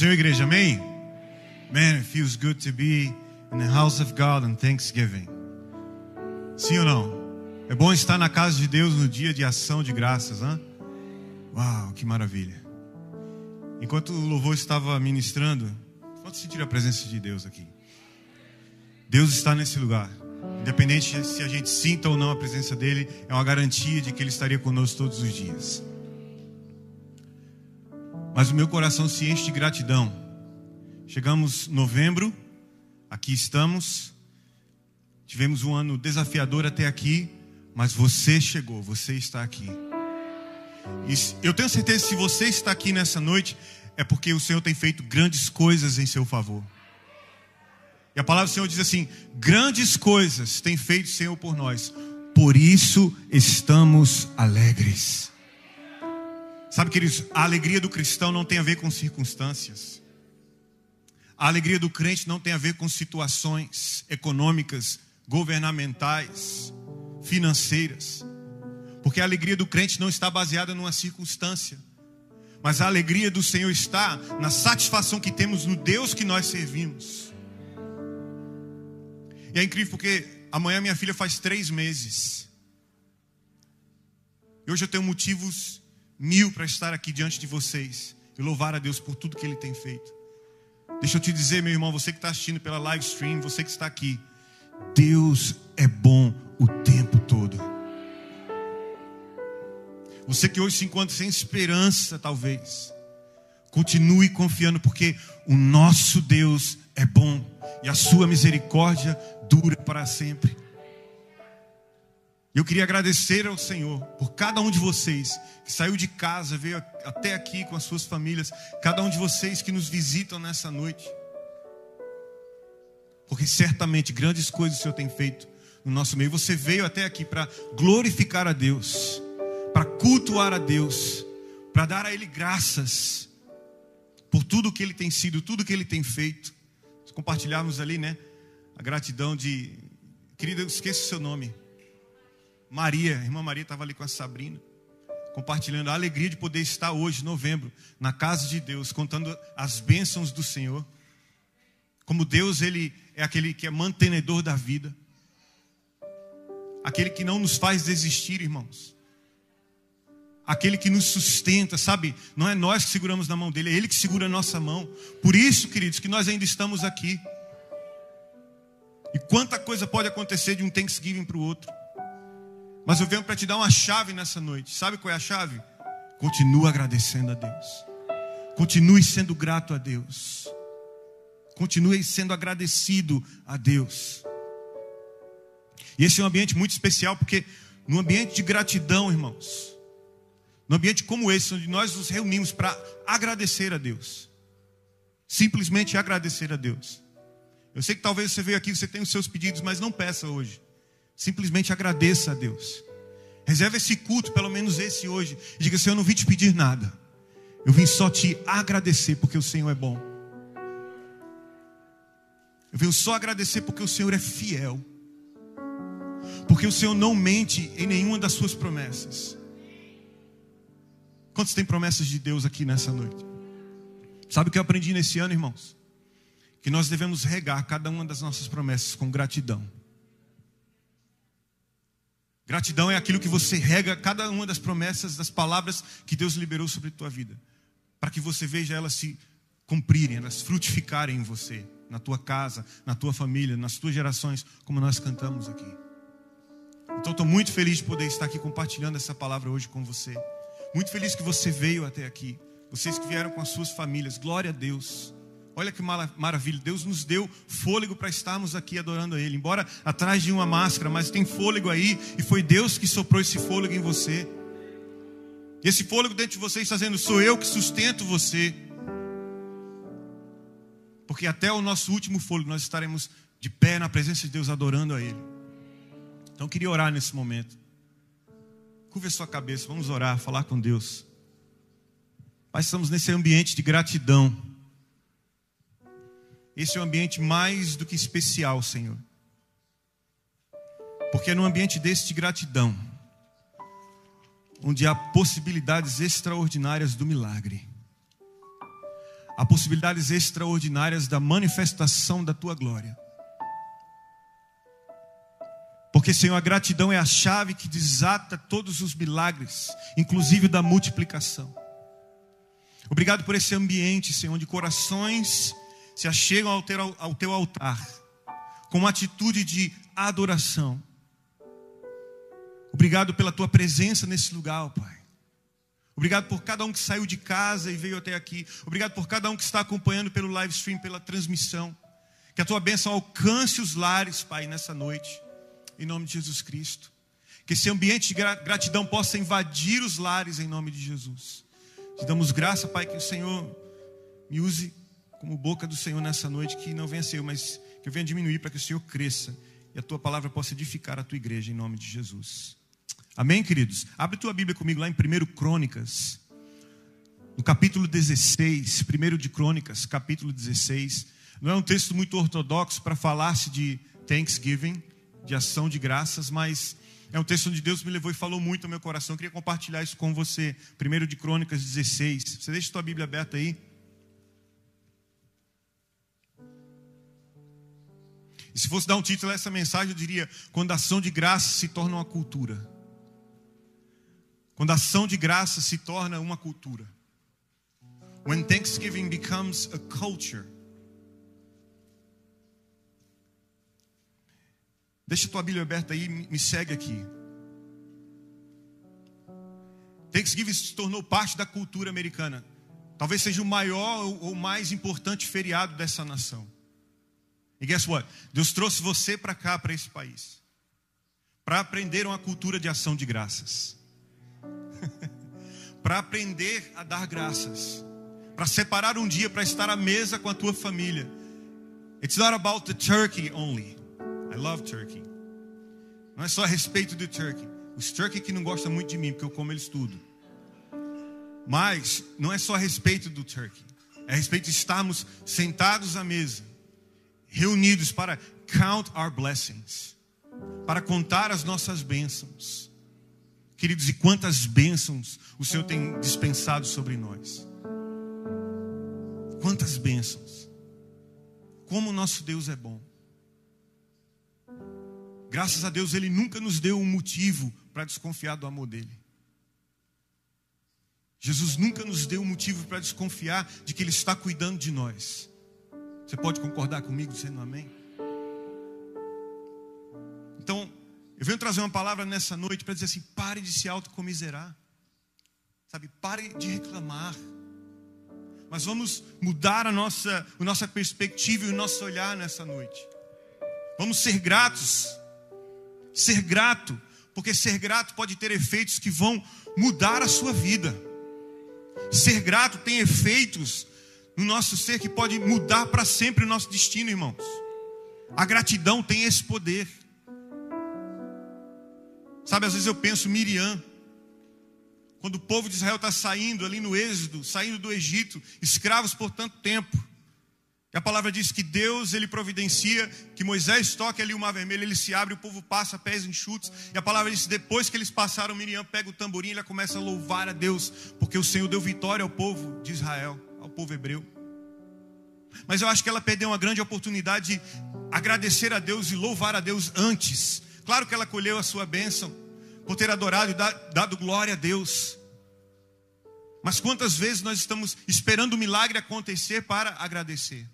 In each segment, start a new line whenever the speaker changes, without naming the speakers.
Senhor, igreja, amém? Man, it feels good to be in the house of God on Thanksgiving. Sim ou não? É bom estar na casa de Deus no dia de ação de graças, hein? Uau, que maravilha. Enquanto o louvor estava ministrando, quantos sentiram a presença de Deus aqui? Deus está nesse lugar. Independente se a gente sinta ou não a presença dele, é uma garantia de que ele estaria conosco todos os dias. Mas o meu coração se enche de gratidão. Chegamos novembro, aqui estamos. Tivemos um ano desafiador até aqui, mas você chegou, você está aqui. E eu tenho certeza que se você está aqui nessa noite, é porque o Senhor tem feito grandes coisas em seu favor. E a palavra do Senhor diz assim: grandes coisas tem feito o Senhor por nós, por isso estamos alegres. Sabe, queridos, a alegria do cristão não tem a ver com circunstâncias. A alegria do crente não tem a ver com situações econômicas, governamentais, financeiras. Porque a alegria do crente não está baseada numa circunstância. Mas a alegria do Senhor está na satisfação que temos no Deus que nós servimos. E é incrível porque amanhã minha filha faz três meses. E hoje eu tenho motivos mil para estar aqui diante de vocês e louvar a Deus por tudo que Ele tem feito. Deixa eu te dizer, meu irmão, você que está assistindo pela live stream, você que está aqui, Deus é bom o tempo todo. Você que hoje se encontra sem esperança, talvez, continue confiando, porque o nosso Deus é bom e a sua misericórdia dura para sempre. Eu queria agradecer ao Senhor por cada um de vocês que saiu de casa, veio até aqui com as suas famílias, cada um de vocês que nos visitam nessa noite. Porque certamente grandes coisas o Senhor tem feito no nosso meio. Você veio até aqui para glorificar a Deus, para cultuar a Deus, para dar a Ele graças por tudo que Ele tem sido, tudo que Ele tem feito. Compartilharmos ali, né? A gratidão de. Querida, eu esqueço o seu nome. Maria, a irmã Maria estava ali com a Sabrina, compartilhando a alegria de poder estar hoje, novembro, na casa de Deus, contando as bênçãos do Senhor. Como Deus, Ele é aquele que é mantenedor da vida, aquele que não nos faz desistir, irmãos, aquele que nos sustenta, sabe? Não é nós que seguramos na mão dele, é Ele que segura a nossa mão. Por isso, queridos, que nós ainda estamos aqui. E quanta coisa pode acontecer de um Thanksgiving para o outro. Mas eu venho para te dar uma chave nessa noite. Sabe qual é a chave? Continue agradecendo a Deus. Continue sendo grato a Deus. Continue sendo agradecido a Deus. E esse é um ambiente muito especial, porque no ambiente de gratidão, irmãos, no ambiente como esse, onde nós nos reunimos para agradecer a Deus, simplesmente agradecer a Deus. Eu sei que talvez você veio aqui, você tem os seus pedidos, mas não peça hoje. Simplesmente agradeça a Deus. Reserve esse culto, pelo menos esse hoje. E diga: Senhor, eu não vim te pedir nada. Eu vim só te agradecer porque o Senhor é bom. Eu venho só agradecer porque o Senhor é fiel. Porque o Senhor não mente em nenhuma das suas promessas. Quantos tem promessas de Deus aqui nessa noite? Sabe o que eu aprendi nesse ano, irmãos? Que nós devemos regar cada uma das nossas promessas com gratidão. Gratidão é aquilo que você rega cada uma das promessas, das palavras que Deus liberou sobre a tua vida, para que você veja elas se cumprirem, elas frutificarem em você, na tua casa, na tua família, nas tuas gerações, como nós cantamos aqui. Então estou muito feliz de poder estar aqui compartilhando essa palavra hoje com você. Muito feliz que você veio até aqui. Vocês que vieram com as suas famílias. Glória a Deus. Olha que maravilha, Deus nos deu fôlego para estarmos aqui adorando a Ele, embora atrás de uma máscara, mas tem fôlego aí, e foi Deus que soprou esse fôlego em você. E esse fôlego dentro de você está dizendo: sou eu que sustento você. Porque até o nosso último fôlego nós estaremos de pé na presença de Deus adorando a Ele. Então eu queria orar nesse momento. Curva a sua cabeça, vamos orar, falar com Deus. Pai, estamos nesse ambiente de gratidão. Esse é um ambiente mais do que especial, Senhor. Porque é num ambiente desse de gratidão, onde há possibilidades extraordinárias do milagre. a possibilidades extraordinárias da manifestação da tua glória. Porque, Senhor, a gratidão é a chave que desata todos os milagres, inclusive da multiplicação. Obrigado por esse ambiente, Senhor, onde corações se achegam ao teu, ao teu altar, com uma atitude de adoração. Obrigado pela tua presença nesse lugar, Pai. Obrigado por cada um que saiu de casa e veio até aqui. Obrigado por cada um que está acompanhando pelo live stream, pela transmissão. Que a tua bênção alcance os lares, Pai, nessa noite. Em nome de Jesus Cristo. Que esse ambiente de gratidão possa invadir os lares em nome de Jesus. Te damos graça, Pai, que o Senhor me use como boca do Senhor nessa noite, que não venha ser mas que eu venha diminuir para que o Senhor cresça e a tua palavra possa edificar a tua igreja em nome de Jesus. Amém, queridos? Abre tua Bíblia comigo lá em 1 Crônicas, no capítulo 16, 1 de Crônicas, capítulo 16. Não é um texto muito ortodoxo para falar-se de Thanksgiving, de ação de graças, mas é um texto onde Deus me levou e falou muito ao meu coração. Eu queria compartilhar isso com você. 1 de Crônicas 16. Você deixa tua Bíblia aberta aí. E se fosse dar um título a essa mensagem, eu diria: Quando a ação de graça se torna uma cultura. Quando a ação de graça se torna uma cultura. When Thanksgiving becomes a culture. Deixa tua Bíblia aberta aí, me segue aqui. Thanksgiving se tornou parte da cultura americana. Talvez seja o maior ou mais importante feriado dessa nação. E guess what? Deus trouxe você para cá, para esse país, para aprender uma cultura de ação de graças, para aprender a dar graças, para separar um dia para estar à mesa com a tua família. It's not about the turkey only. I love turkey. Não é só a respeito do turkey. Os turkey que não gostam muito de mim, porque eu como eles tudo. Mas não é só a respeito do turkey. É a respeito de estarmos sentados à mesa reunidos para count our blessings, para contar as nossas bênçãos. Queridos, e quantas bênçãos o Senhor tem dispensado sobre nós. Quantas bênçãos. Como o nosso Deus é bom. Graças a Deus, Ele nunca nos deu um motivo para desconfiar do amor dEle. Jesus nunca nos deu um motivo para desconfiar de que Ele está cuidando de nós. Você pode concordar comigo dizendo amém? Então, eu venho trazer uma palavra nessa noite para dizer assim: pare de se autocomiserar, sabe? Pare de reclamar. Mas vamos mudar a nossa, a nossa perspectiva e o nosso olhar nessa noite. Vamos ser gratos. Ser grato, porque ser grato pode ter efeitos que vão mudar a sua vida. Ser grato tem efeitos no nosso ser que pode mudar para sempre o nosso destino, irmãos. A gratidão tem esse poder. Sabe, às vezes eu penso Miriam, quando o povo de Israel está saindo ali no Êxodo, saindo do Egito, escravos por tanto tempo. E a palavra diz que Deus ele providencia que Moisés toque ali o mar vermelho, ele se abre, o povo passa pés enxutos. E a palavra diz: depois que eles passaram, Miriam pega o tamborim e ela começa a louvar a Deus, porque o Senhor deu vitória ao povo de Israel ao povo hebreu. Mas eu acho que ela perdeu uma grande oportunidade de agradecer a Deus e louvar a Deus antes. Claro que ela colheu a sua bênção por ter adorado e dado glória a Deus. Mas quantas vezes nós estamos esperando o milagre acontecer para agradecer?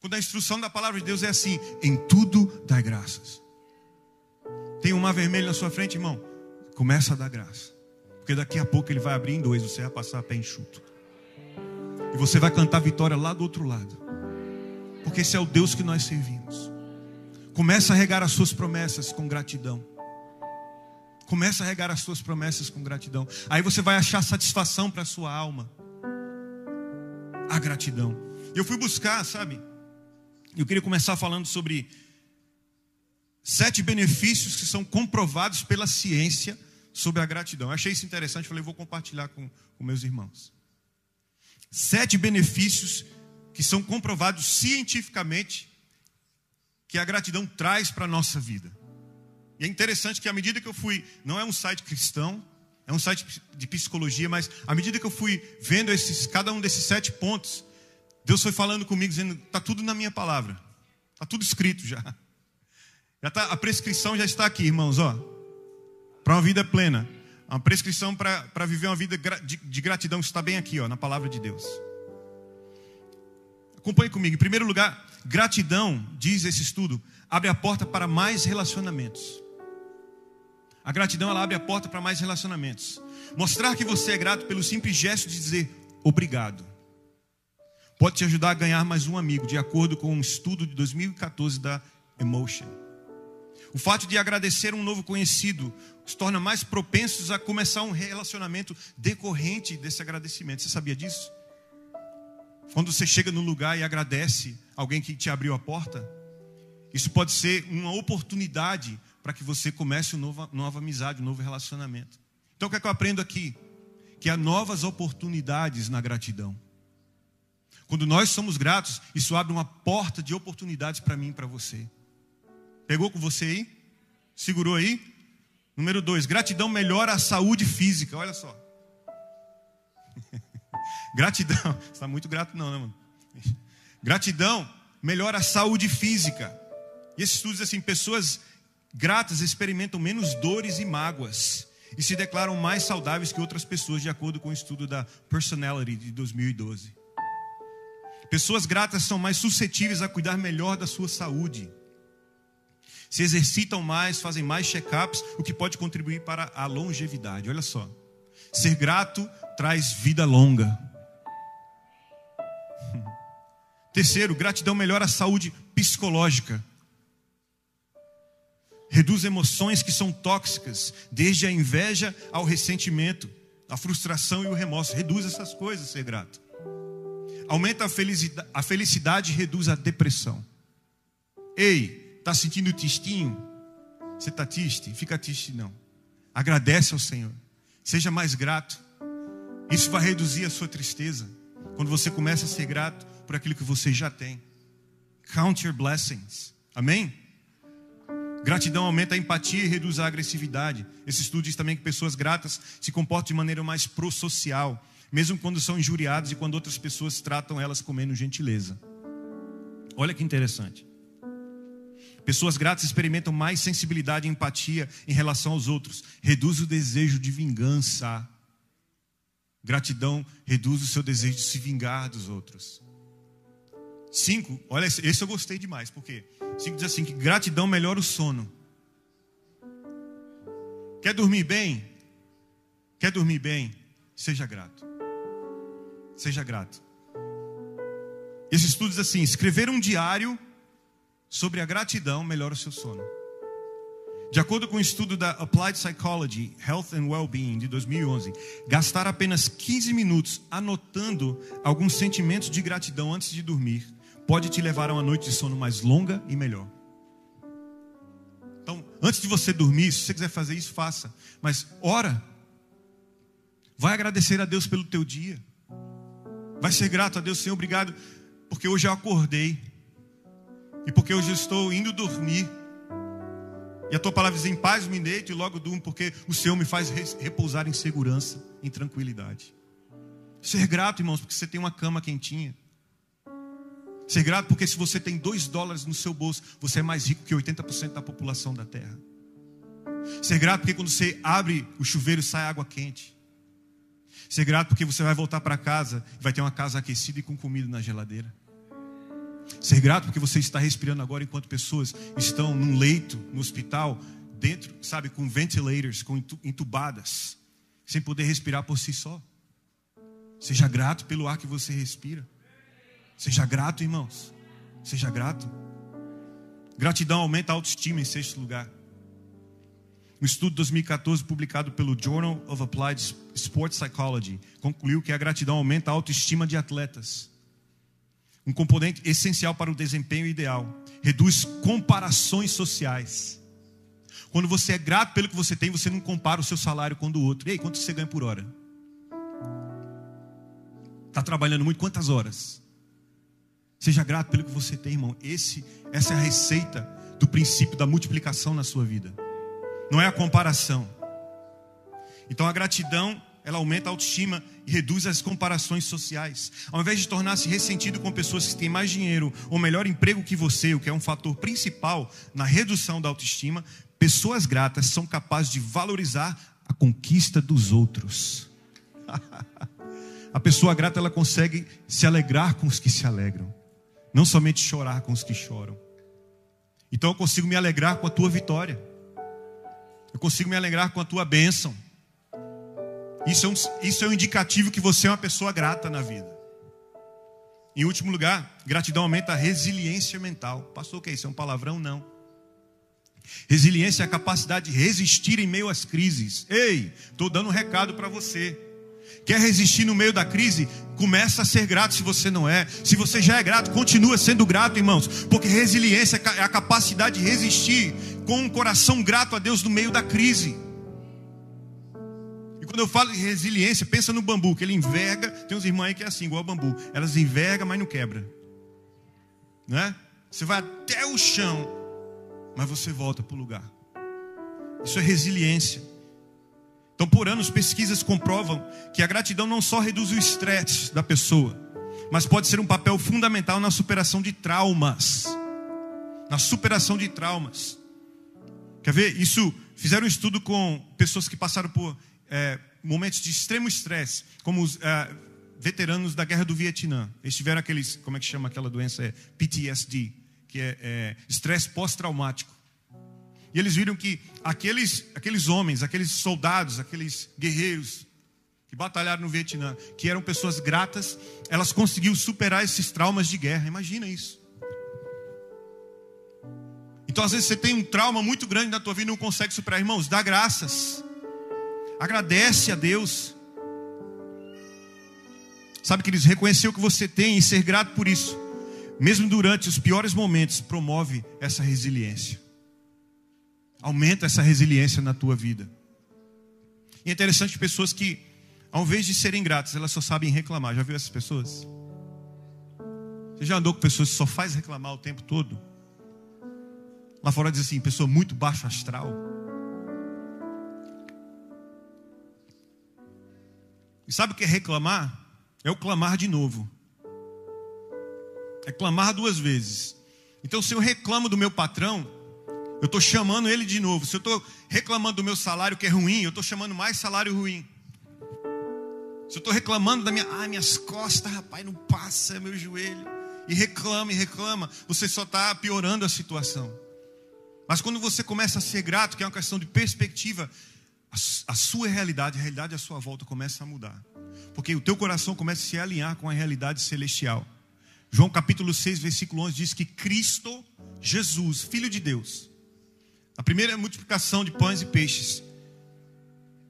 Quando a instrução da palavra de Deus é assim: em tudo dai graças. Tem um mar vermelho na sua frente, irmão? Começa a dar graça. Porque daqui a pouco ele vai abrir em dois, você vai passar a pé enxuto. E você vai cantar vitória lá do outro lado. Porque esse é o Deus que nós servimos. Começa a regar as suas promessas com gratidão. Começa a regar as suas promessas com gratidão. Aí você vai achar satisfação para a sua alma. A gratidão. Eu fui buscar, sabe? Eu queria começar falando sobre sete benefícios que são comprovados pela ciência sobre a gratidão. Eu achei isso interessante, falei, vou compartilhar com, com meus irmãos sete benefícios que são comprovados cientificamente que a gratidão traz para a nossa vida. E é interessante que à medida que eu fui, não é um site cristão, é um site de psicologia, mas à medida que eu fui vendo esses, cada um desses sete pontos, Deus foi falando comigo, dizendo: está tudo na minha palavra, está tudo escrito já. já tá, a prescrição já está aqui, irmãos, ó, para uma vida plena. Uma prescrição para viver uma vida de, de gratidão está bem aqui, ó, na palavra de Deus. Acompanhe comigo. Em primeiro lugar, gratidão, diz esse estudo, abre a porta para mais relacionamentos. A gratidão ela abre a porta para mais relacionamentos. Mostrar que você é grato pelo simples gesto de dizer obrigado pode te ajudar a ganhar mais um amigo, de acordo com um estudo de 2014 da Emotion. O fato de agradecer um novo conhecido os torna mais propensos a começar um relacionamento decorrente desse agradecimento. Você sabia disso? Quando você chega no lugar e agradece alguém que te abriu a porta, isso pode ser uma oportunidade para que você comece uma nova, nova amizade, um novo relacionamento. Então o que é que eu aprendo aqui? Que há novas oportunidades na gratidão. Quando nós somos gratos, isso abre uma porta de oportunidades para mim e para você. Pegou com você aí? Segurou aí? Número dois, gratidão melhora a saúde física. Olha só. gratidão, está muito grato não, né, mano? Gratidão melhora a saúde física. E esse estudo diz assim: pessoas gratas experimentam menos dores e mágoas e se declaram mais saudáveis que outras pessoas, de acordo com o estudo da Personality de 2012. Pessoas gratas são mais suscetíveis a cuidar melhor da sua saúde. Se exercitam mais, fazem mais check-ups, o que pode contribuir para a longevidade. Olha só. Ser grato traz vida longa. Terceiro, gratidão melhora a saúde psicológica. Reduz emoções que são tóxicas, desde a inveja ao ressentimento, a frustração e o remorso. Reduz essas coisas, ser grato aumenta a felicidade, a felicidade e reduz a depressão. Ei, está sentindo tistinho? Você está triste? Fica triste não. Agradece ao Senhor. Seja mais grato. Isso vai reduzir a sua tristeza. Quando você começa a ser grato por aquilo que você já tem. Count your blessings. Amém? Gratidão aumenta a empatia e reduz a agressividade. Esse estudo diz também que pessoas gratas se comportam de maneira mais pro-social mesmo quando são injuriados e quando outras pessoas tratam elas com menos gentileza. Olha que interessante. Pessoas gratas experimentam mais sensibilidade e empatia em relação aos outros, reduz o desejo de vingança. Gratidão reduz o seu desejo de se vingar dos outros. Cinco, olha, esse eu gostei demais, porque cinco diz assim: que gratidão melhora o sono. Quer dormir bem? Quer dormir bem? Seja grato. Seja grato. Esse estudo diz assim: escrever um diário sobre a gratidão melhora o seu sono. De acordo com o um estudo da Applied Psychology, Health and Wellbeing de 2011, gastar apenas 15 minutos anotando alguns sentimentos de gratidão antes de dormir pode te levar a uma noite de sono mais longa e melhor. Então, antes de você dormir, se você quiser fazer isso, faça. Mas ora. Vai agradecer a Deus pelo teu dia. Vai ser grato a Deus, Senhor, obrigado, porque hoje eu acordei. E porque hoje estou indo dormir. E a tua palavra diz: em paz me deito e logo durmo, porque o Senhor me faz repousar em segurança, em tranquilidade. Ser grato, irmãos, porque você tem uma cama quentinha. Ser grato porque se você tem dois dólares no seu bolso, você é mais rico que 80% da população da terra. Ser grato porque quando você abre o chuveiro sai água quente. Ser grato porque você vai voltar para casa e vai ter uma casa aquecida e com comida na geladeira. Ser grato porque você está respirando agora enquanto pessoas estão num leito, no hospital, dentro, sabe, com ventilators, com entubadas, sem poder respirar por si só. Seja grato pelo ar que você respira. Seja grato, irmãos. Seja grato. Gratidão aumenta a autoestima em sexto lugar. Um estudo de 2014 publicado pelo Journal of Applied Sports Psychology concluiu que a gratidão aumenta a autoestima de atletas. Um componente essencial para o desempenho ideal. Reduz comparações sociais. Quando você é grato pelo que você tem, você não compara o seu salário com o do outro. Ei, quanto você ganha por hora? Está trabalhando muito? Quantas horas? Seja grato pelo que você tem, irmão. Esse, essa é a receita do princípio da multiplicação na sua vida não é a comparação. Então a gratidão ela aumenta a autoestima e reduz as comparações sociais. Ao invés de tornar-se ressentido com pessoas que têm mais dinheiro ou melhor emprego que você, o que é um fator principal na redução da autoestima, pessoas gratas são capazes de valorizar a conquista dos outros. a pessoa grata ela consegue se alegrar com os que se alegram, não somente chorar com os que choram. Então eu consigo me alegrar com a tua vitória. Eu consigo me alegrar com a tua bênção. Isso é, um, isso é um indicativo que você é uma pessoa grata na vida. Em último lugar, gratidão aumenta a resiliência mental. Pastor, o que é isso? É um palavrão? Não. Resiliência é a capacidade de resistir em meio às crises. Ei, estou dando um recado para você. Quer resistir no meio da crise? Começa a ser grato se você não é. Se você já é grato, continua sendo grato, irmãos. Porque resiliência é a capacidade de resistir com um coração grato a Deus no meio da crise. Quando eu falo de resiliência, pensa no bambu, que ele enverga. Tem uns irmãos aí que é assim, igual bambu. Elas envergam, mas não quebra. Não é? Você vai até o chão, mas você volta para o lugar. Isso é resiliência. Então, por anos, pesquisas comprovam que a gratidão não só reduz o estresse da pessoa, mas pode ser um papel fundamental na superação de traumas. Na superação de traumas. Quer ver? Isso fizeram um estudo com pessoas que passaram por é, momentos de extremo estresse, como os é, veteranos da guerra do Vietnã. Eles tiveram aqueles, como é que chama aquela doença? É PTSD, que é, é estresse pós-traumático. E eles viram que aqueles, aqueles homens, aqueles soldados, aqueles guerreiros que batalharam no Vietnã, que eram pessoas gratas, elas conseguiram superar esses traumas de guerra. Imagina isso. Então, às vezes, você tem um trauma muito grande na tua vida e não consegue superar. Irmãos, dá graças. Agradece a Deus. Sabe, queridos, reconhecer o que você tem e ser grato por isso, mesmo durante os piores momentos, promove essa resiliência. Aumenta essa resiliência na tua vida. E é interessante pessoas que, ao invés de serem gratas, elas só sabem reclamar. Já viu essas pessoas? Você já andou com pessoas que só faz reclamar o tempo todo? Lá fora diz assim, pessoa muito baixo astral. E sabe o que é reclamar? É o clamar de novo. É clamar duas vezes. Então, se eu reclamo do meu patrão, eu estou chamando ele de novo. Se eu estou reclamando do meu salário que é ruim, eu estou chamando mais salário ruim. Se eu estou reclamando da minha, ai, minhas costas, rapaz, não passa, meu joelho. E reclama e reclama, você só está piorando a situação. Mas quando você começa a ser grato, que é uma questão de perspectiva, a, sua realidade, a realidade à sua volta começa a mudar. Porque o teu coração começa a se alinhar com a realidade celestial. João capítulo 6, versículo 11 diz que Cristo, Jesus, Filho de Deus, a primeira multiplicação de pães e peixes.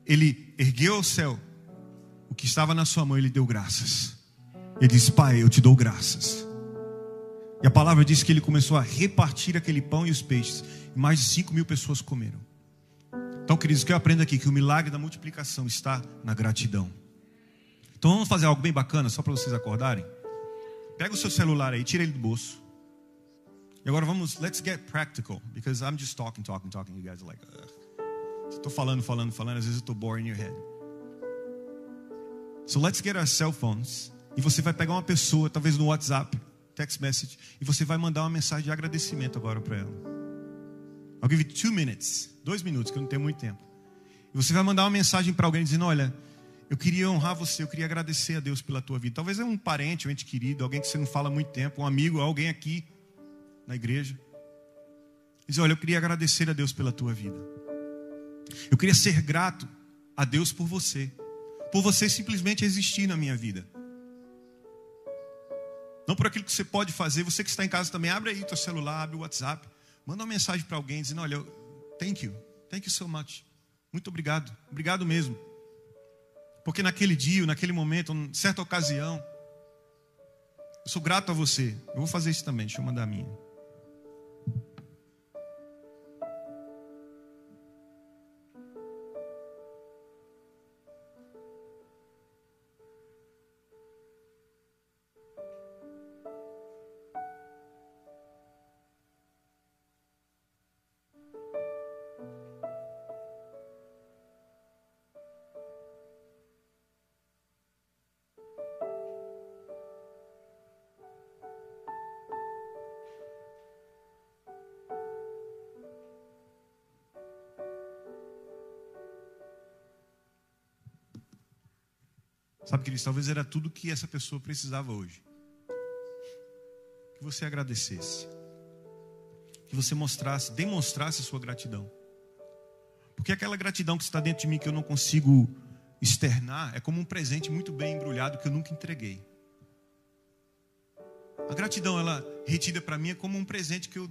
Ele ergueu ao céu o que estava na sua mão, ele deu graças. Ele disse: Pai, eu te dou graças. E a palavra diz que ele começou a repartir aquele pão e os peixes. E mais de 5 mil pessoas comeram. Então, queridos, o que eu aprendo aqui? Que o milagre da multiplicação está na gratidão. Então vamos fazer algo bem bacana, só para vocês acordarem. Pega o seu celular aí, tira ele do bolso. E agora vamos, let's get practical, because I'm just talking, talking, talking. You guys are like, estou falando, falando, falando. Às vezes eu estou boring in your head. So let's get our cell phones. E você vai pegar uma pessoa, talvez no WhatsApp, text message, e você vai mandar uma mensagem de agradecimento agora para ela. I'll give you two minutes, dois minutos, que eu não tenho muito tempo. E você vai mandar uma mensagem para alguém dizendo: Olha, eu queria honrar você, eu queria agradecer a Deus pela tua vida. Talvez é um parente, um ente querido, alguém que você não fala há muito tempo, um amigo, alguém aqui na igreja. Diz: Olha, eu queria agradecer a Deus pela tua vida. Eu queria ser grato a Deus por você, por você simplesmente existir na minha vida. Não por aquilo que você pode fazer. Você que está em casa também, abre aí teu celular, abre o WhatsApp, manda uma mensagem para alguém dizendo: Olha, thank you, thank you so much. Muito obrigado, obrigado mesmo. Porque naquele dia, naquele momento, em certa ocasião, eu sou grato a você. Eu vou fazer isso também, deixa eu mandar a minha. Queridos, talvez era tudo que essa pessoa precisava hoje. Que você agradecesse. Que você mostrasse, demonstrasse a sua gratidão. Porque aquela gratidão que está dentro de mim que eu não consigo externar é como um presente muito bem embrulhado que eu nunca entreguei. A gratidão, ela retida para mim é como um presente que eu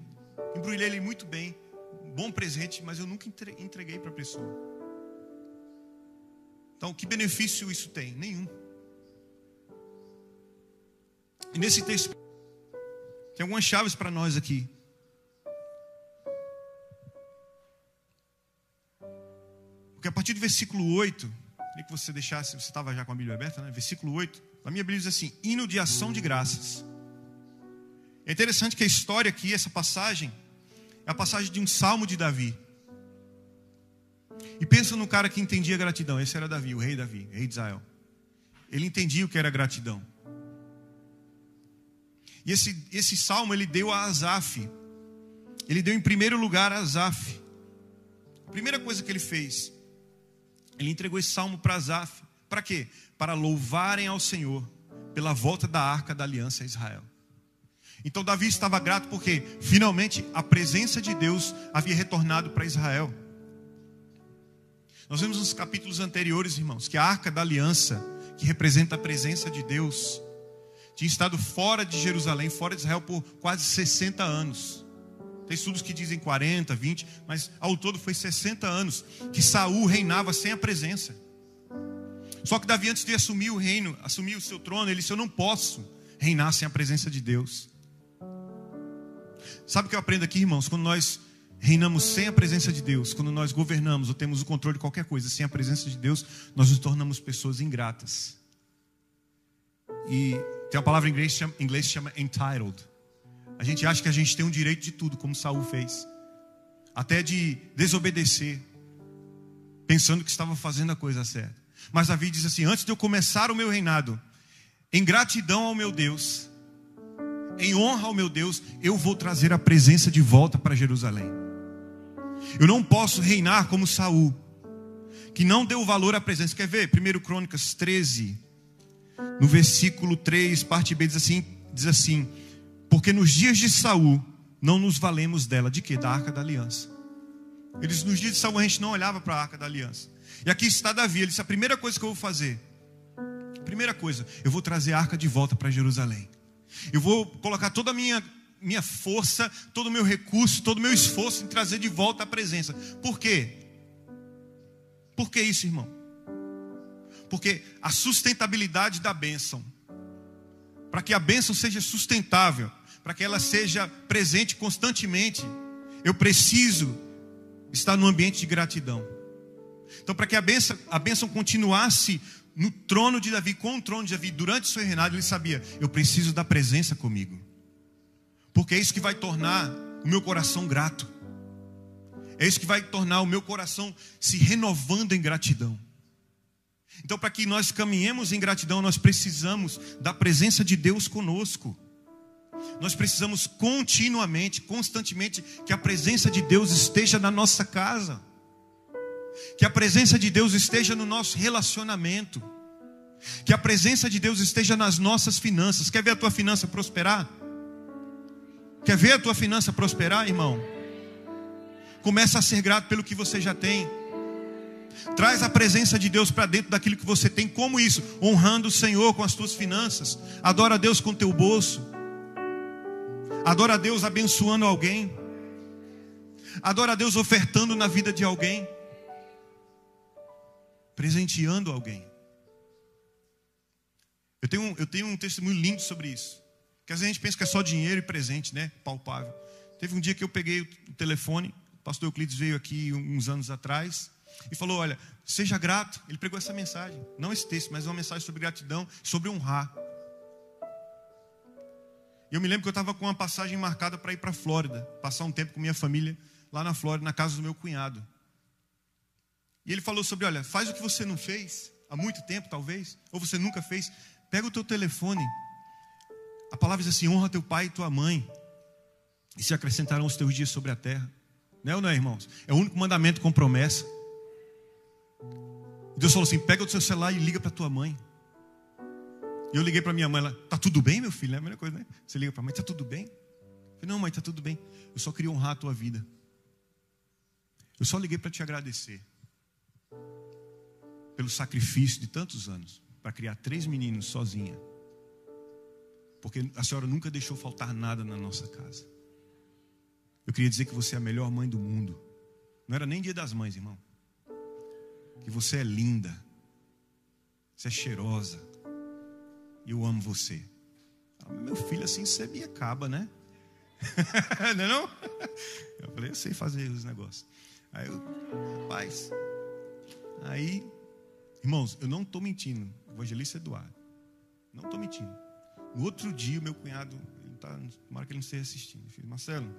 embrulhei ele muito bem, um bom presente, mas eu nunca entreguei para a pessoa. Então, que benefício isso tem? Nenhum. E nesse texto, tem algumas chaves para nós aqui. Porque a partir do versículo 8, queria que você deixasse, você estava já com a Bíblia aberta, né? Versículo 8, a minha Bíblia diz assim: hino de ação de graças. É interessante que a história aqui, essa passagem, é a passagem de um salmo de Davi. E pensa no cara que entendia gratidão. Esse era Davi, o rei Davi, rei de Israel. Ele entendia o que era gratidão. E esse, esse salmo ele deu a Asaf. Ele deu em primeiro lugar a Asaf. A primeira coisa que ele fez, ele entregou esse salmo para Asaf. Para quê? Para louvarem ao Senhor pela volta da arca da aliança a Israel. Então Davi estava grato porque finalmente a presença de Deus havia retornado para Israel. Nós vemos nos capítulos anteriores, irmãos, que a arca da aliança, que representa a presença de Deus, tinha estado fora de Jerusalém, fora de Israel, por quase 60 anos. Tem estudos que dizem 40, 20, mas ao todo foi 60 anos que Saul reinava sem a presença. Só que Davi, antes de assumir o reino, assumir o seu trono, ele disse: Eu não posso reinar sem a presença de Deus. Sabe o que eu aprendo aqui, irmãos? Quando nós reinamos sem a presença de Deus, quando nós governamos ou temos o controle de qualquer coisa sem a presença de Deus, nós nos tornamos pessoas ingratas. E tem uma palavra em inglês, chama, em inglês chama entitled. A gente acha que a gente tem um direito de tudo, como Saul fez. Até de desobedecer, pensando que estava fazendo a coisa certa. Mas Davi diz assim: antes de eu começar o meu reinado, em gratidão ao meu Deus, em honra ao meu Deus, eu vou trazer a presença de volta para Jerusalém. Eu não posso reinar como Saul, que não deu valor à presença. Quer ver? 1 Crônicas 13, no versículo 3, parte B, diz assim: diz assim: Porque nos dias de Saul não nos valemos dela. De quê? Da arca da aliança. Eles, nos dias de Saul, a gente não olhava para a arca da aliança. E aqui está Davi, ele disse: a primeira coisa que eu vou fazer, primeira coisa, eu vou trazer a arca de volta para Jerusalém. Eu vou colocar toda a minha minha força, todo o meu recurso, todo o meu esforço em trazer de volta a presença. Por quê? Por que isso, irmão? Porque a sustentabilidade da bênção, para que a bênção seja sustentável, para que ela seja presente constantemente, eu preciso estar no ambiente de gratidão. Então, para que a bênção, a bênção continuasse no trono de Davi, com o trono de Davi, durante o seu reinado, ele sabia: eu preciso da presença comigo. Porque é isso que vai tornar o meu coração grato. É isso que vai tornar o meu coração se renovando em gratidão. Então, para que nós caminhemos em gratidão, nós precisamos da presença de Deus conosco. Nós precisamos continuamente, constantemente, que a presença de Deus esteja na nossa casa, que a presença de Deus esteja no nosso relacionamento, que a presença de Deus esteja nas nossas finanças. Quer ver a tua finança prosperar? Quer ver a tua finança prosperar, irmão? Começa a ser grato pelo que você já tem. Traz a presença de Deus para dentro daquilo que você tem. Como isso? Honrando o Senhor com as tuas finanças. Adora a Deus com o teu bolso. Adora a Deus abençoando alguém. Adora a Deus ofertando na vida de alguém. Presenteando alguém. Eu tenho, eu tenho um testemunho lindo sobre isso. Porque às vezes a gente pensa que é só dinheiro e presente, né? Palpável. Teve um dia que eu peguei o telefone, o pastor Euclides veio aqui uns anos atrás e falou: Olha, seja grato. Ele pregou essa mensagem, não esse texto, mas uma mensagem sobre gratidão, sobre honrar. E eu me lembro que eu estava com uma passagem marcada para ir para a Flórida, passar um tempo com minha família lá na Flórida, na casa do meu cunhado. E ele falou sobre: Olha, faz o que você não fez há muito tempo, talvez, ou você nunca fez. Pega o teu telefone a palavra diz assim: honra teu pai e tua mãe, e se acrescentarão os teus dias sobre a terra. Não é ou não é, irmãos? É o único mandamento com promessa. Deus falou assim: pega o seu celular e liga para tua mãe. E eu liguei para minha mãe, ela, tá tudo bem, meu filho? É a melhor coisa, né? Você liga para a mãe, tá tudo bem? Eu falei, não, mãe, tá tudo bem. Eu só queria honrar a tua vida. Eu só liguei para te agradecer pelo sacrifício de tantos anos para criar três meninos sozinha. Porque a senhora nunca deixou faltar nada na nossa casa. Eu queria dizer que você é a melhor mãe do mundo. Não era nem dia das mães, irmão. Que você é linda. Você é cheirosa. E eu amo você. Meu filho, assim você me acaba, né? não é não? Eu falei, eu sei fazer os negócios. Aí eu, rapaz. Aí, irmãos, eu não estou mentindo. Evangelista Eduardo. Não estou mentindo. No outro dia, meu cunhado, ele tá, tomara que ele não esteja assistindo. Eu fiz, Marcelo,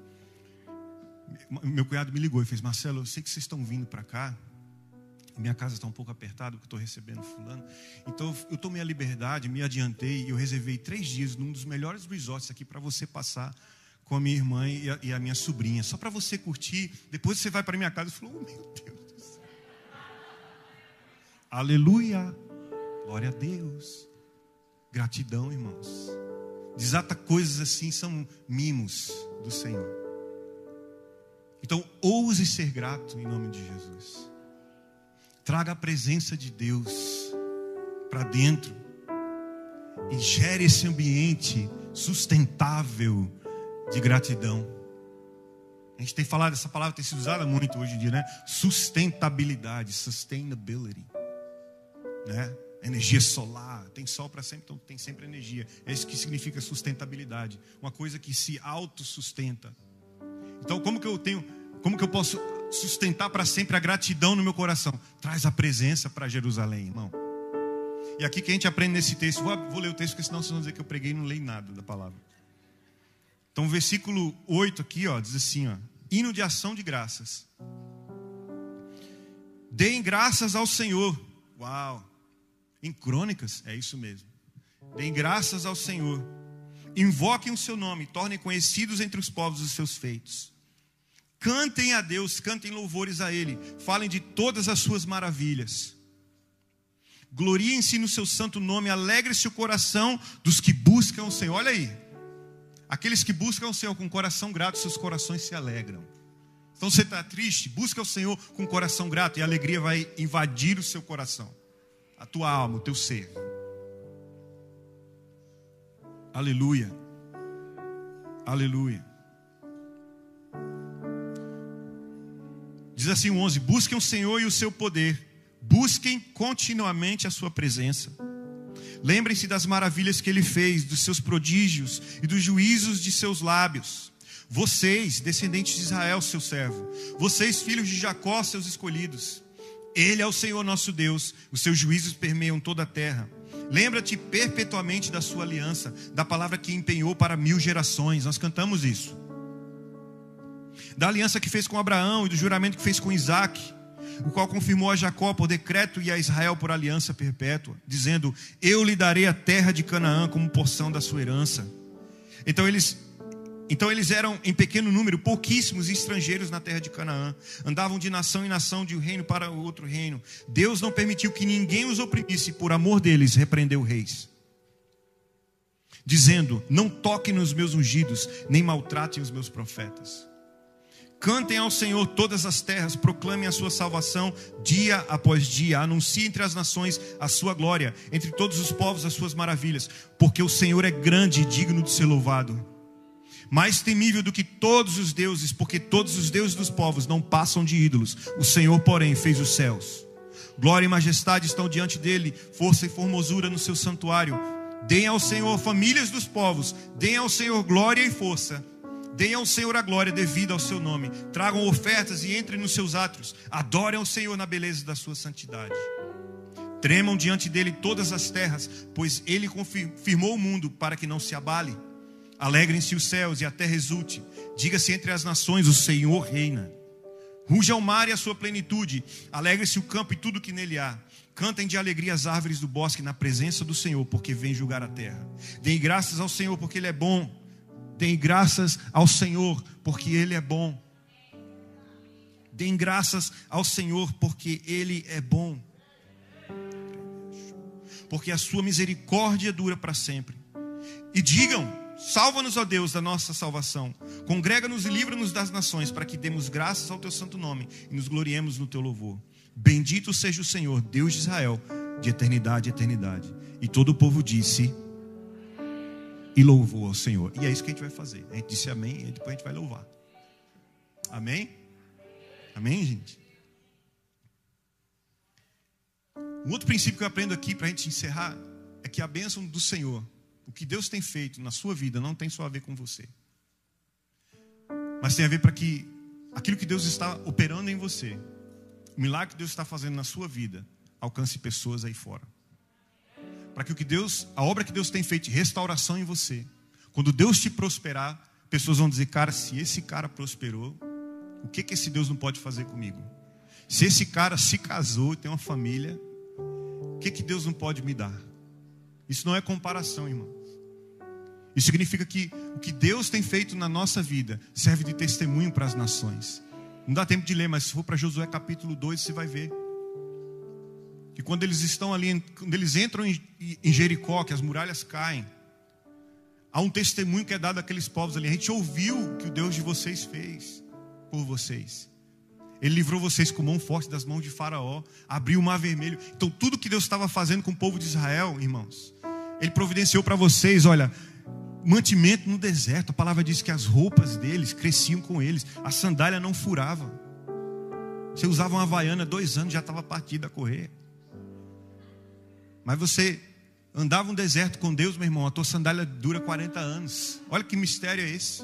meu cunhado me ligou e fez: Marcelo, eu sei que vocês estão vindo para cá. Minha casa está um pouco apertada porque estou recebendo fulano. Então eu tomei a liberdade, me adiantei e eu reservei três dias num dos melhores resorts aqui para você passar com a minha irmã e a, e a minha sobrinha, só para você curtir. Depois você vai para minha casa e falou: oh, Meu Deus do céu. Aleluia. Glória a Deus. Gratidão, irmãos. Desata coisas assim são mimos do Senhor. Então, ouse ser grato em nome de Jesus. Traga a presença de Deus para dentro e gere esse ambiente sustentável de gratidão. A gente tem falado, essa palavra tem sido usada muito hoje em dia, né? Sustentabilidade, sustainability, né? Energia solar, tem sol para sempre, então tem sempre energia. É isso que significa sustentabilidade, uma coisa que se autossustenta. Então, como que eu tenho, como que eu posso sustentar para sempre a gratidão no meu coração? Traz a presença para Jerusalém, irmão. E aqui que a gente aprende nesse texto, vou, vou ler o texto, porque senão vocês vão dizer que eu preguei e não leio nada da palavra. Então, versículo 8 aqui, ó, diz assim, ó, hino de ação de graças. Deem graças ao Senhor. Uau! Em crônicas, é isso mesmo. Deem graças ao Senhor Invoquem o seu nome, tornem conhecidos entre os povos os seus feitos. Cantem a Deus, cantem louvores a Ele, falem de todas as suas maravilhas. Gloriem-se no seu santo nome, alegre-se o coração dos que buscam o Senhor. Olha aí, aqueles que buscam o Senhor com coração grato, seus corações se alegram. Então você está triste, busca o Senhor com coração grato e a alegria vai invadir o seu coração, a tua alma, o teu ser. Aleluia. Aleluia. Diz assim o 11: Busquem o Senhor e o seu poder, busquem continuamente a sua presença. Lembrem-se das maravilhas que ele fez, dos seus prodígios e dos juízos de seus lábios. Vocês, descendentes de Israel, seu servo, vocês, filhos de Jacó, seus escolhidos. Ele é o Senhor nosso Deus, os seus juízos permeiam toda a terra. Lembra-te perpetuamente da sua aliança, da palavra que empenhou para mil gerações. Nós cantamos isso. Da aliança que fez com Abraão e do juramento que fez com Isaac, o qual confirmou a Jacó por decreto e a Israel por aliança perpétua, dizendo: Eu lhe darei a terra de Canaã como porção da sua herança. Então eles então eles eram em pequeno número, pouquíssimos estrangeiros na terra de Canaã. Andavam de nação em nação, de um reino para o outro reino. Deus não permitiu que ninguém os oprimisse, por amor deles, repreendeu reis. Dizendo: Não toquem nos meus ungidos, nem maltratem os meus profetas. Cantem ao Senhor todas as terras, proclamem a sua salvação dia após dia, anuncie entre as nações a sua glória, entre todos os povos as suas maravilhas, porque o Senhor é grande e digno de ser louvado mais temível do que todos os deuses, porque todos os deuses dos povos não passam de ídolos. O Senhor, porém, fez os céus. Glória e majestade estão diante dele, força e formosura no seu santuário. Deem ao Senhor, famílias dos povos, deem ao Senhor glória e força. Deem ao Senhor a glória devida ao seu nome. Tragam ofertas e entrem nos seus átrios. Adorem ao Senhor na beleza da sua santidade. Tremam diante dele todas as terras, pois ele confirmou o mundo para que não se abale. Alegrem-se os céus e a terra exulte. Diga-se entre as nações: o Senhor reina. Ruja o mar e a sua plenitude. Alegre-se o campo e tudo que nele há. Cantem de alegria as árvores do bosque na presença do Senhor, porque vem julgar a terra. Deem graças ao Senhor, porque Ele é bom. Deem graças ao Senhor, porque Ele é bom. Deem graças ao Senhor, porque Ele é bom porque a sua misericórdia dura para sempre. E digam: Salva-nos, ó Deus, da nossa salvação. Congrega-nos e livra-nos das nações, para que demos graças ao teu santo nome e nos gloriemos no teu louvor. Bendito seja o Senhor, Deus de Israel, de eternidade a eternidade. E todo o povo disse e louvou ao Senhor. E é isso que a gente vai fazer. A gente disse amém e depois a gente vai louvar. Amém? Amém, gente? Um outro princípio que eu aprendo aqui para a gente encerrar é que a bênção do Senhor, o que Deus tem feito na sua vida, não tem só a ver com você, mas tem a ver para que aquilo que Deus está operando em você, o milagre que Deus está fazendo na sua vida, alcance pessoas aí fora. Para que o que Deus, a obra que Deus tem feito restauração em você, quando Deus te prosperar, pessoas vão dizer, cara, se esse cara prosperou, o que que esse Deus não pode fazer comigo? Se esse cara se casou e tem uma família, o que que Deus não pode me dar? Isso não é comparação, irmão. Isso significa que o que Deus tem feito na nossa vida serve de testemunho para as nações. Não dá tempo de ler, mas se for para Josué capítulo 2, você vai ver. Que quando eles estão ali, quando eles entram em, Jericó, que as muralhas caem, há um testemunho que é dado àqueles povos ali. A gente ouviu o que o Deus de vocês fez por vocês. Ele livrou vocês com mão forte das mãos de Faraó, abriu o mar vermelho. Então, tudo que Deus estava fazendo com o povo de Israel, irmãos, Ele providenciou para vocês, olha, mantimento no deserto. A palavra diz que as roupas deles cresciam com eles, a sandália não furava. Você usava uma havaiana dois anos, já estava partida a correr. Mas você andava um deserto com Deus, meu irmão, a tua sandália dura 40 anos. Olha que mistério é esse.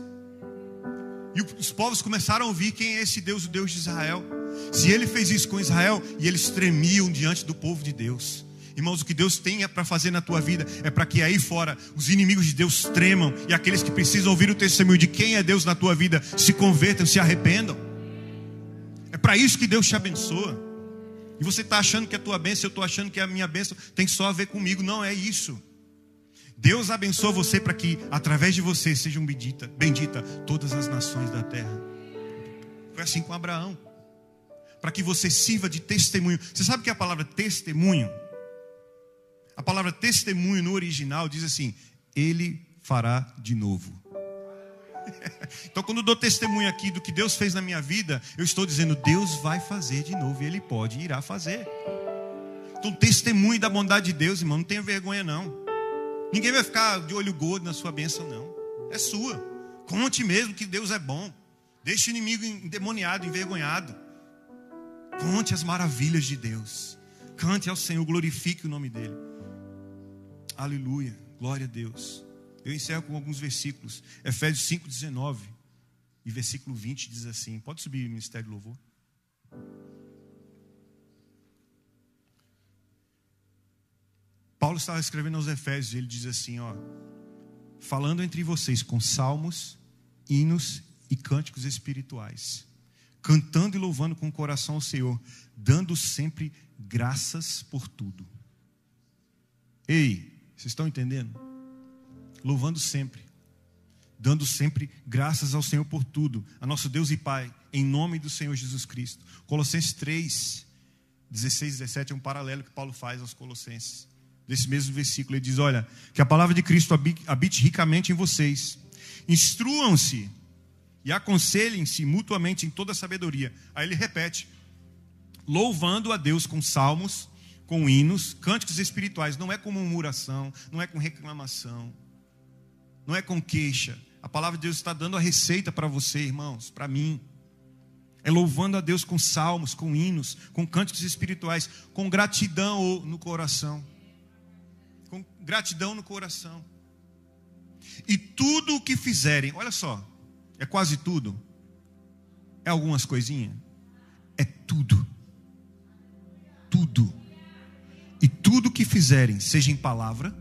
E os povos começaram a ouvir quem é esse Deus, o Deus de Israel. Se ele fez isso com Israel, e eles tremiam diante do povo de Deus. Irmãos, o que Deus tem é para fazer na tua vida é para que aí fora os inimigos de Deus tremam e aqueles que precisam ouvir o testemunho de quem é Deus na tua vida se convertam, se arrependam. É para isso que Deus te abençoa. E você está achando que a tua bênção, eu estou achando que a minha bênção tem só a ver comigo. Não é isso. Deus abençoa você para que, através de você, sejam bendita, bendita todas as nações da terra. Foi assim com Abraão. Para que você sirva de testemunho. Você sabe que a palavra testemunho a palavra testemunho no original diz assim: Ele fará de novo. Então, quando dou testemunho aqui do que Deus fez na minha vida, eu estou dizendo: Deus vai fazer de novo e Ele pode e irá fazer. Então, testemunho da bondade de Deus, irmão, não tenha vergonha, não. Ninguém vai ficar de olho gordo na sua bênção, não. É sua. Conte mesmo que Deus é bom. Deixe o inimigo endemoniado, envergonhado. Conte as maravilhas de Deus. Cante ao Senhor, glorifique o nome dEle. Aleluia. Glória a Deus. Eu encerro com alguns versículos. Efésios 5,19 e versículo 20 diz assim: Pode subir, Ministério do Louvor. Paulo estava escrevendo aos Efésios, e ele diz assim: ó, falando entre vocês com salmos, hinos e cânticos espirituais, cantando e louvando com o coração ao Senhor, dando sempre graças por tudo. Ei, vocês estão entendendo? Louvando sempre, dando sempre graças ao Senhor por tudo, a nosso Deus e Pai, em nome do Senhor Jesus Cristo. Colossenses 3, 16 e 17 é um paralelo que Paulo faz aos Colossenses. Desse mesmo versículo, ele diz: Olha, que a palavra de Cristo habite ricamente em vocês, instruam-se e aconselhem-se mutuamente em toda sabedoria. Aí ele repete: louvando a Deus com salmos, com hinos, cânticos espirituais, não é com murmuração, não é com reclamação, não é com queixa. A palavra de Deus está dando a receita para você, irmãos, para mim. É louvando a Deus com salmos, com hinos, com cânticos espirituais, com gratidão no coração. Com gratidão no coração. E tudo o que fizerem, olha só, é quase tudo. É algumas coisinhas? É tudo. Tudo e tudo que fizerem, seja em palavra,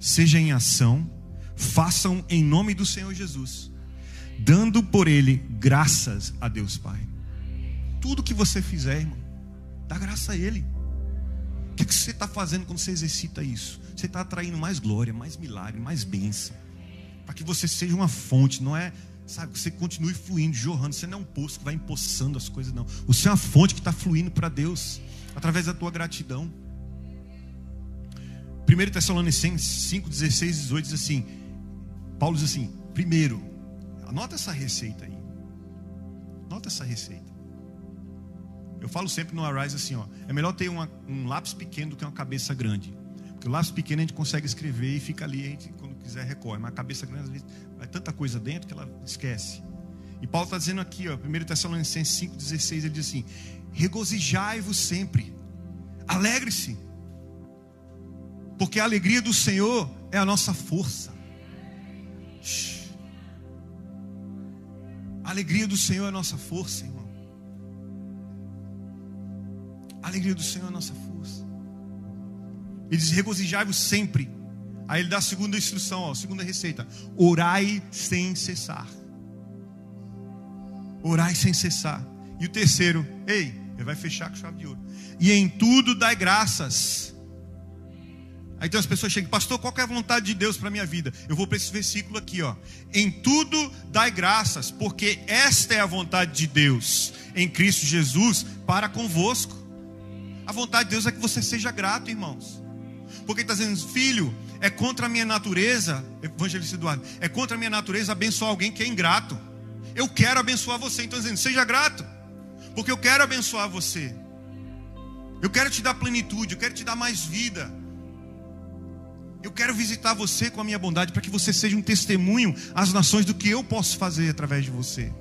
seja em ação, façam em nome do Senhor Jesus, dando por ele graças a Deus Pai. Tudo que você fizer, irmão, dá graça a Ele. O que, que você está fazendo quando você exercita isso? Você está atraindo mais glória, mais milagre, mais bênção. Para que você seja uma fonte, não é, sabe, você continue fluindo, jorrando. Você não é um poço que vai empoçando as coisas, não. Você é uma fonte que está fluindo para Deus, através da tua gratidão. 1 Tessalonicenses 5, 16 18 diz assim: Paulo diz assim: primeiro, anota essa receita aí. Anota essa receita. Eu falo sempre no Arise assim: ó, é melhor ter uma, um lápis pequeno do que uma cabeça grande. Porque o lápis pequeno a gente consegue escrever e fica ali, a gente, quando quiser recorre. Mas a cabeça grande, às vezes, vai tanta coisa dentro que ela esquece. E Paulo está dizendo aqui, ó, 1 Tessalonicenses 5,16, ele diz assim: regozijai-vos sempre, alegre-se, porque a alegria do Senhor é a nossa força. A alegria do Senhor é a nossa força, irmão. A alegria do Senhor é a nossa força. Ele diz: regozijai-vos sempre. Aí ele dá a segunda instrução, ó, a segunda receita: orai sem cessar. Orai sem cessar. E o terceiro, ei, ele vai fechar com chave de ouro. E em tudo dai graças. Aí então as pessoas chegam, pastor, qual é a vontade de Deus para minha vida? Eu vou para esse versículo aqui, ó. Em tudo dai graças, porque esta é a vontade de Deus em Cristo Jesus para convosco. A vontade de Deus é que você seja grato, irmãos. Porque está dizendo, filho, é contra a minha natureza, evangelista Eduardo, é contra a minha natureza abençoar alguém que é ingrato. Eu quero abençoar você. Então, dizendo, seja grato, porque eu quero abençoar você. Eu quero te dar plenitude, eu quero te dar mais vida. Eu quero visitar você com a minha bondade para que você seja um testemunho às nações do que eu posso fazer através de você.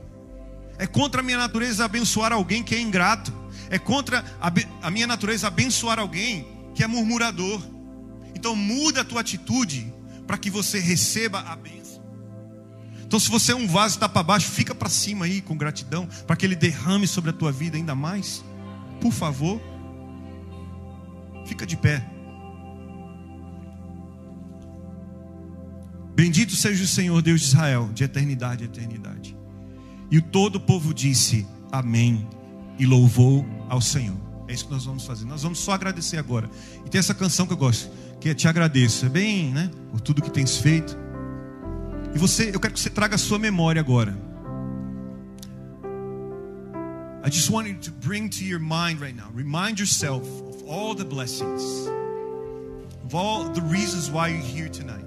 É contra a minha natureza abençoar alguém que é ingrato. É contra a, minha natureza abençoar alguém que é murmurador. Então muda a tua atitude para que você receba a bênção. Então, se você é um vaso está para baixo, fica para cima aí com gratidão, para que ele derrame sobre a tua vida ainda mais. Por favor, fica de pé. Bendito seja o Senhor Deus de Israel, de eternidade a eternidade. E todo o povo disse: Amém, e louvou ao Senhor. É isso que nós vamos fazer. Nós vamos só agradecer agora. E tem essa canção que eu gosto, que é Te Agradeço. É bem, né? Por tudo que tens feito. E você, eu quero que você traga a sua memória agora. I just want you to bring to your mind right now. Remind yourself of all the blessings, of all the reasons why you're here tonight.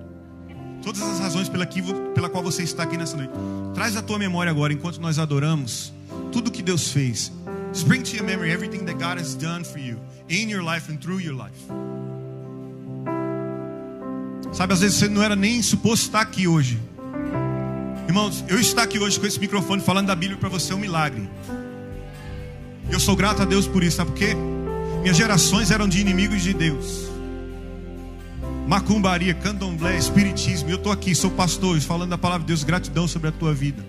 Todas as razões pela, que, pela qual você está aqui nessa noite. Traz a tua memória agora, enquanto nós adoramos, tudo que Deus fez. Just bring to your memory everything that God has done for you in your life and through your life. Sabe, às vezes você não era nem suposto estar aqui hoje. Irmãos, eu estar aqui hoje com esse microfone falando da Bíblia para você é um milagre. Eu sou grato a Deus por isso, sabe por quê? Minhas gerações eram de inimigos de Deus. Macumbaria, candomblé, espiritismo. Eu estou aqui, sou pastor, falando da palavra de Deus, gratidão sobre a tua vida.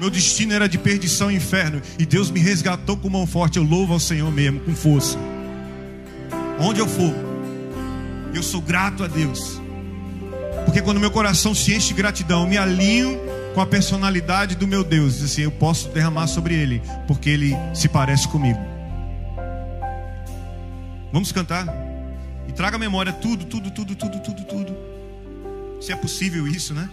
Meu destino era de perdição e inferno. E Deus me resgatou com mão forte. Eu louvo ao Senhor mesmo, com força. Onde eu for, eu sou grato a Deus. Porque quando meu coração se enche de gratidão, eu me alinho com a personalidade do meu Deus. Diz assim, eu posso derramar sobre ele, porque ele se parece comigo. Vamos cantar? E traga à memória tudo, tudo, tudo, tudo, tudo, tudo. Se é possível isso, né?